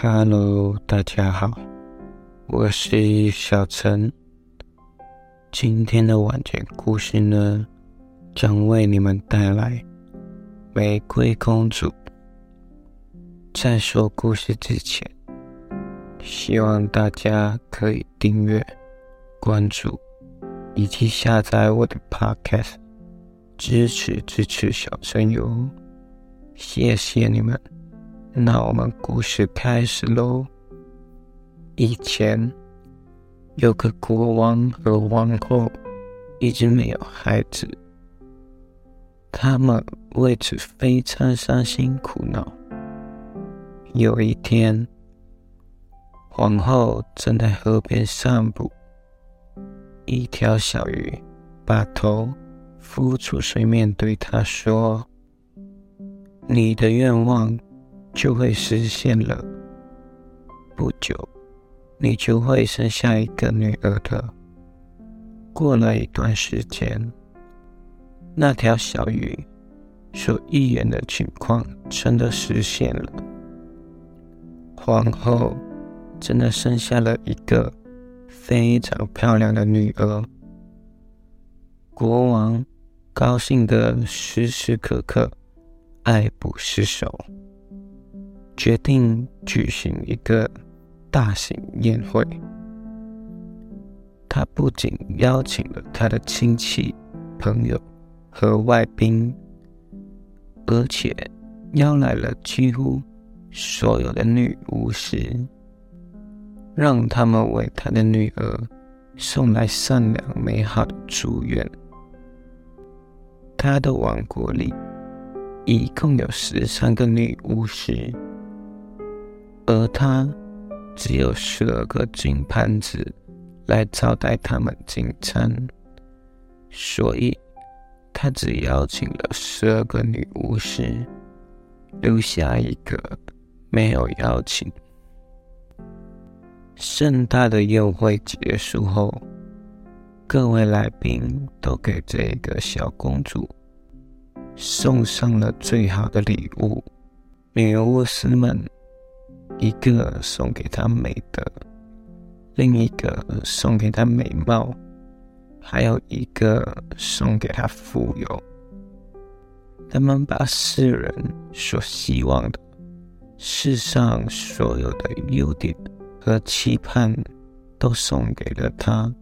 Hello，大家好，我是小陈。今天的晚间故事呢，将为你们带来《玫瑰公主》。在说故事之前，希望大家可以订阅、关注以及下载我的 Podcast，支持支持小陈哟，谢谢你们。那我们故事开始喽。以前有个国王和王后，一直没有孩子，他们为此非常伤心苦恼。有一天，皇后正在河边散步，一条小鱼把头浮出水面，对她说：“你的愿望。”就会实现了。不久，你就会生下一个女儿的。过了一段时间，那条小鱼所预言的情况真的实现了。皇后真的生下了一个非常漂亮的女儿。国王高兴的时时刻刻爱不释手。决定举行一个大型宴会。他不仅邀请了他的亲戚、朋友和外宾，而且邀来了几乎所有的女巫师，让他们为他的女儿送来善良美好的祝愿。他的王国里一共有十三个女巫师。而他只有十二个金盘子来招待他们进餐，所以他只邀请了十二个女巫师，留下一个没有邀请。盛大的宴会结束后，各位来宾都给这个小公主送上了最好的礼物，女巫师们。一个送给她美德，另一个送给她美貌，还有一个送给她富有。他们把世人所希望的世上所有的优点和期盼都送给了她。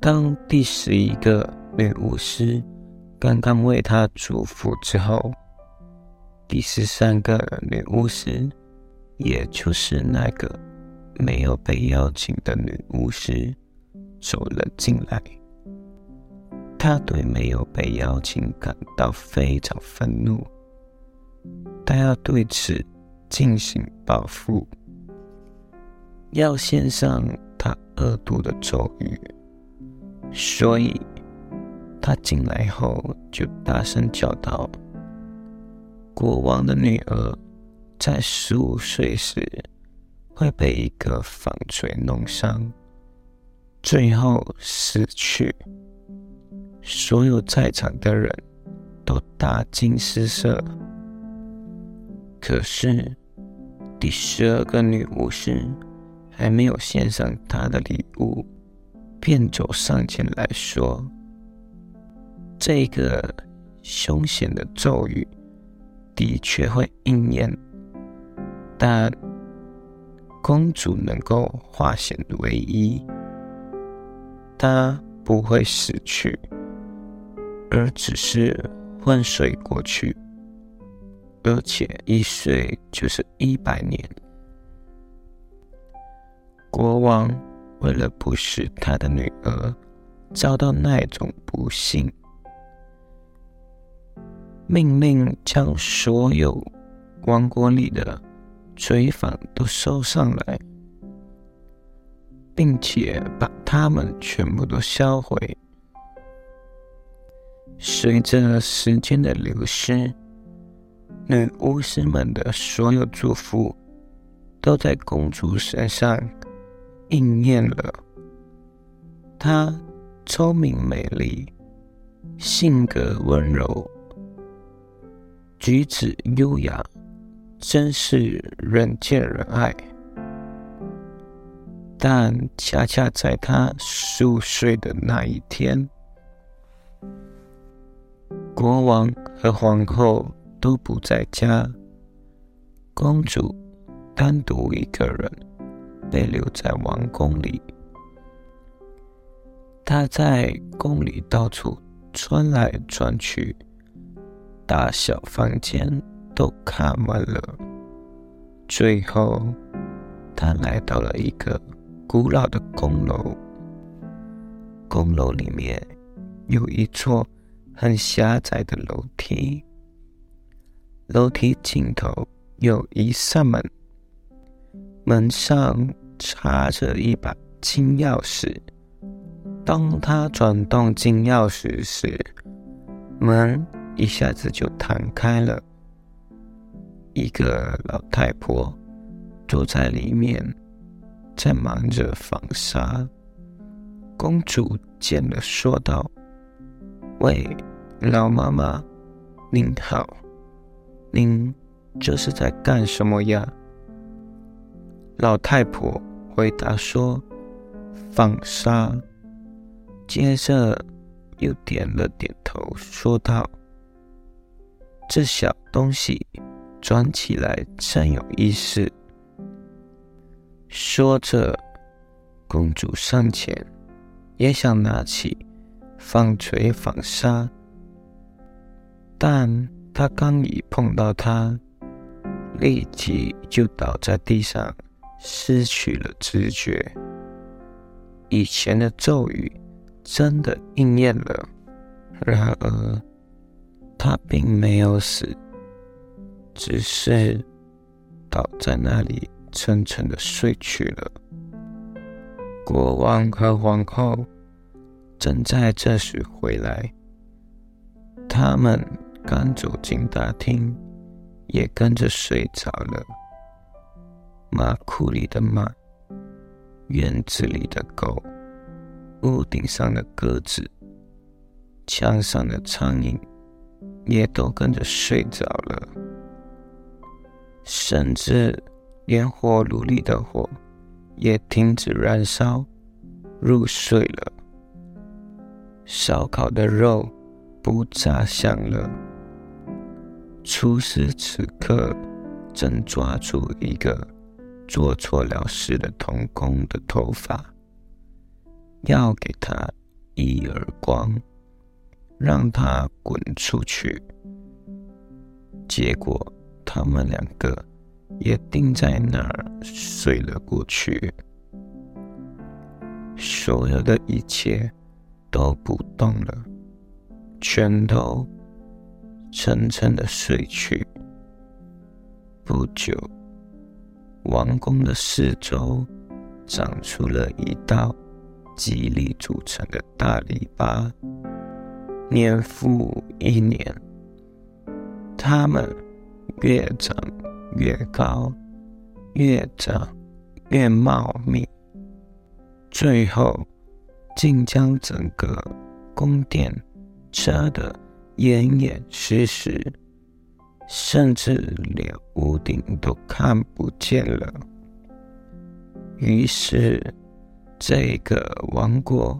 当第十一个女巫师刚刚为她祝福之后，第十三个女巫师。也就是那个没有被邀请的女巫师走了进来，她对没有被邀请感到非常愤怒，她要对此进行报复，要献上她恶毒的咒语，所以她进来后就大声叫道：“国王的女儿。”在十五岁时，会被一个纺锤弄伤，最后死去。所有在场的人都大惊失色。可是，第十二个女巫师还没有献上她的礼物，便走上前来说：“这个凶险的咒语的确会应验。”但公主能够化险为夷，她不会死去，而只是昏睡过去，而且一睡就是一百年。国王为了不使他的女儿遭到那种不幸，命令将所有王国里的。追访都收上来，并且把他们全部都销毁。随着时间的流失，女巫师们的所有祝福都在公主身上应验了。她聪明美丽，性格温柔，举止优雅。真是人见人爱。但恰恰在他十五岁的那一天，国王和皇后都不在家，公主单独一个人被留在王宫里。她在宫里到处转来转去，大小房间都看完了。最后，他来到了一个。古老的宫楼，宫楼里面有一座很狭窄的楼梯，楼梯尽头有一扇门，门上插着一把金钥匙。当他转动金钥匙时，门一下子就弹开了，一个老太婆坐在里面。在忙着纺纱，公主见了，说道：“喂，老妈妈，您好，您这是在干什么呀？”老太婆回答说：“纺纱。”接着又点了点头，说道：“这小东西转起来真有意思。”说着，公主上前，也想拿起纺锤纺纱，但她刚一碰到它，立即就倒在地上，失去了知觉。以前的咒语真的应验了，然而她并没有死，只是倒在那里。沉沉的睡去了。国王和皇后正在这时回来，他们刚走进大厅，也跟着睡着了。马库里的马，院子里的狗，屋顶上的鸽子，墙上的苍蝇，也都跟着睡着了，甚至。连火炉里的火也停止燃烧，入睡了。烧烤的肉不炸响了。厨师此刻正抓住一个做错了事的童工的头发，要给他一耳光，让他滚出去。结果他们两个。也定在那儿睡了过去，所有的一切都不动了，全都沉沉的睡去。不久，王宫的四周长出了一道极力组成的大篱笆，年复一年，他们越长。越高，越长，越茂密，最后竟将整个宫殿遮得严严实实，甚至连屋顶都看不见了。于是，这个王国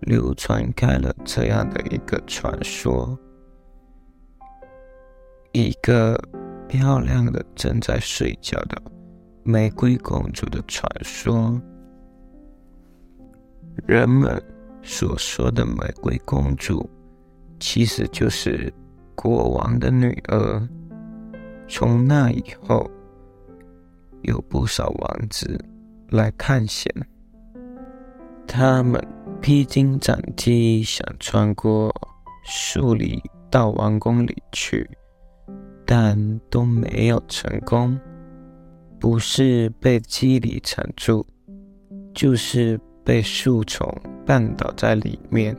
流传开了这样的一个传说：一个。漂亮的正在睡觉的玫瑰公主的传说，人们所说的玫瑰公主，其实就是国王的女儿。从那以后，有不少王子来探险，他们披荆斩棘，想穿过树林到王宫里去。但都没有成功，不是被机理缠住，就是被树丛绊倒在里面，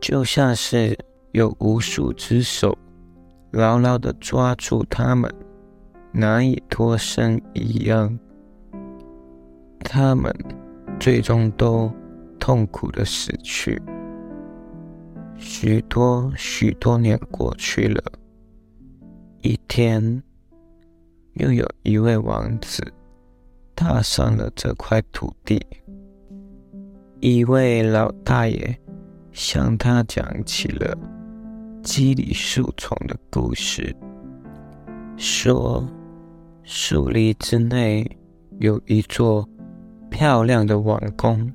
就像是有无数只手牢牢的抓住他们，难以脱身一样。他们最终都痛苦的死去。许多许多年过去了。一天，又有一位王子踏上了这块土地。一位老大爷向他讲起了基里树丛的故事，说树林之内有一座漂亮的王宫，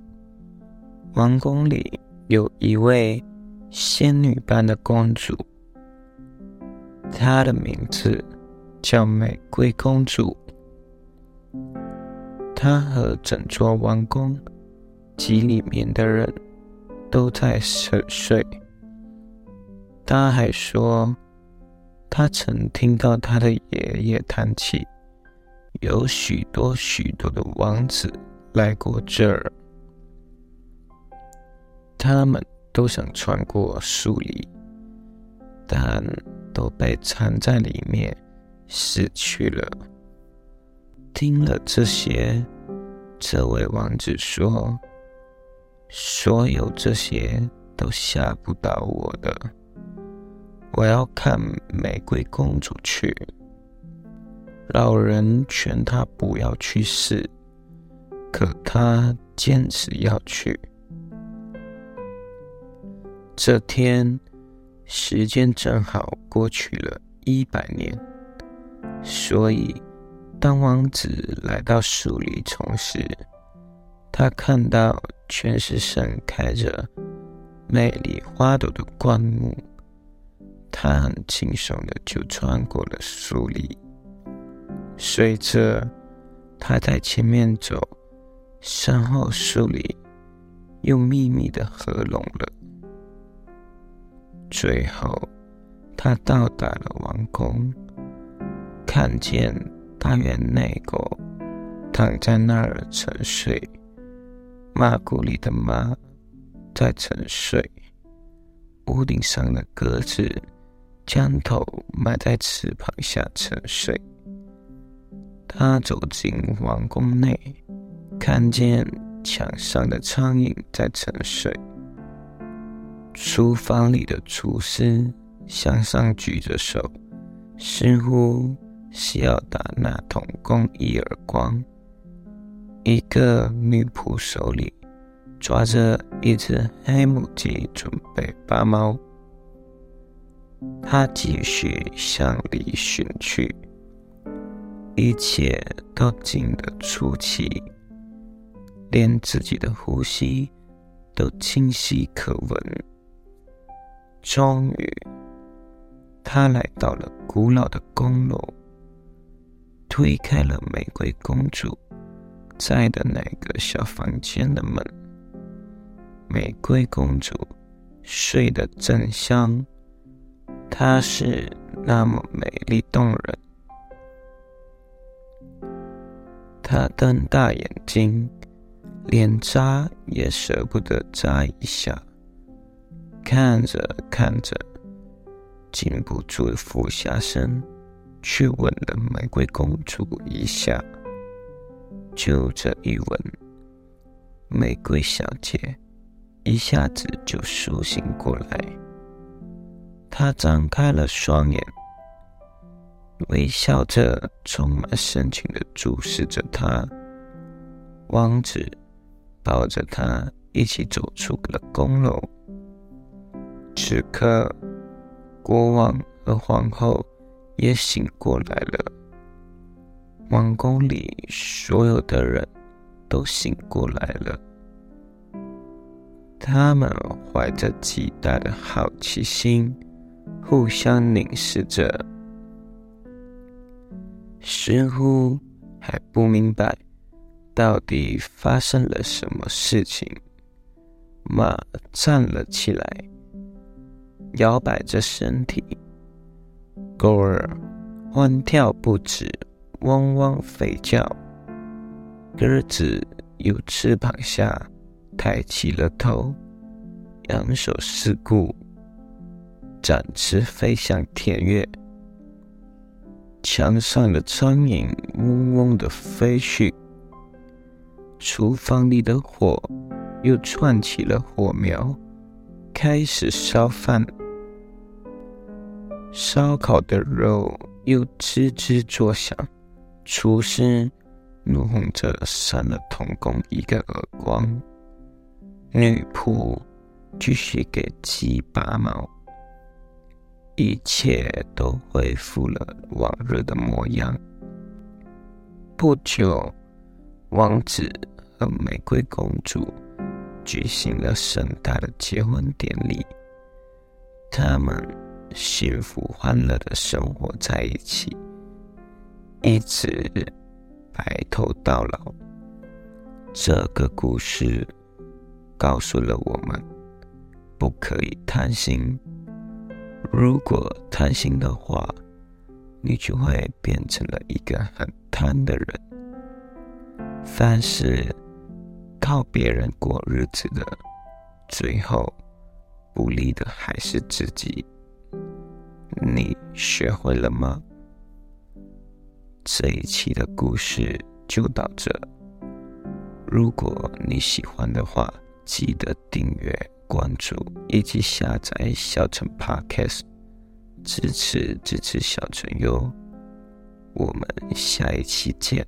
王宫里有一位仙女般的公主，她的名字叫玫瑰公主。她和整座王宫及里面的人都在沉睡。她还说，她曾听到她的爷爷谈起，有许多许多的王子来过这儿，他们都想穿过树林，但都被藏在里面，死去了。听了这些，这位王子说：“所有这些都吓不到我的。”我要看玫瑰公主去。老人劝他不要去试，可他坚持要去。这天，时间正好过去了一百年，所以当王子来到树林丛时，他看到全是盛开着美丽花朵的灌木。他很轻松的就穿过了树林，随着他在前面走，身后树林又密密的合拢了。最后，他到达了王宫，看见大院内狗躺在那儿沉睡，马谷里的马在沉睡，屋顶上的鸽子。将头埋在翅膀下沉睡。他走进王宫内，看见墙上的苍蝇在沉睡。厨房里的厨师向上举着手，似乎是要打那桶工一耳光。一个女仆手里抓着一只黑母鸡，准备拔毛。他继续向里寻去，一切都静得出奇，连自己的呼吸都清晰可闻。终于，他来到了古老的宫楼，推开了玫瑰公主在的那个小房间的门。玫瑰公主睡得正香。她是那么美丽动人，她瞪大眼睛，连眨也舍不得眨一下，看着看着，禁不住俯下身去吻了玫瑰公主一下。就这一吻，玫瑰小姐一下子就苏醒过来。她张开了双眼，微笑着，充满深情的注视着他。王子抱着她一起走出了宫楼。此刻，国王和皇后也醒过来了。王宫里所有的人都醒过来了，他们怀着极大的好奇心。互相凝视着，似乎还不明白到底发生了什么事情。马站了起来，摇摆着身体；狗儿欢跳不止，汪汪吠叫；鸽子由翅膀下抬起了头，扬手四顾。展翅飞向田野，墙上的苍蝇嗡嗡的飞去，厨房里的火又窜起了火苗，开始烧饭。烧烤的肉又吱吱作响，厨师怒吼着扇了童工一个耳光，女仆继续给鸡拔毛，一切都恢复了往日的模样。不久，王子和玫瑰公主举行了盛大的结婚典礼，他们幸福欢乐的生活在一起。一直白头到老。这个故事告诉了我们，不可以贪心。如果贪心的话，你就会变成了一个很贪的人。凡是靠别人过日子的，最后不利的还是自己。你学会了吗？这一期的故事就到这。如果你喜欢的话，记得订阅、关注以及下载小陈 Podcast，支持支持小陈哟。我们下一期见。